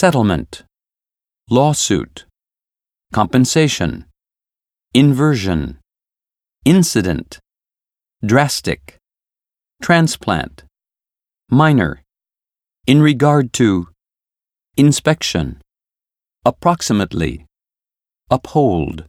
settlement, lawsuit, compensation, inversion, incident, drastic, transplant, minor, in regard to, inspection, approximately, uphold.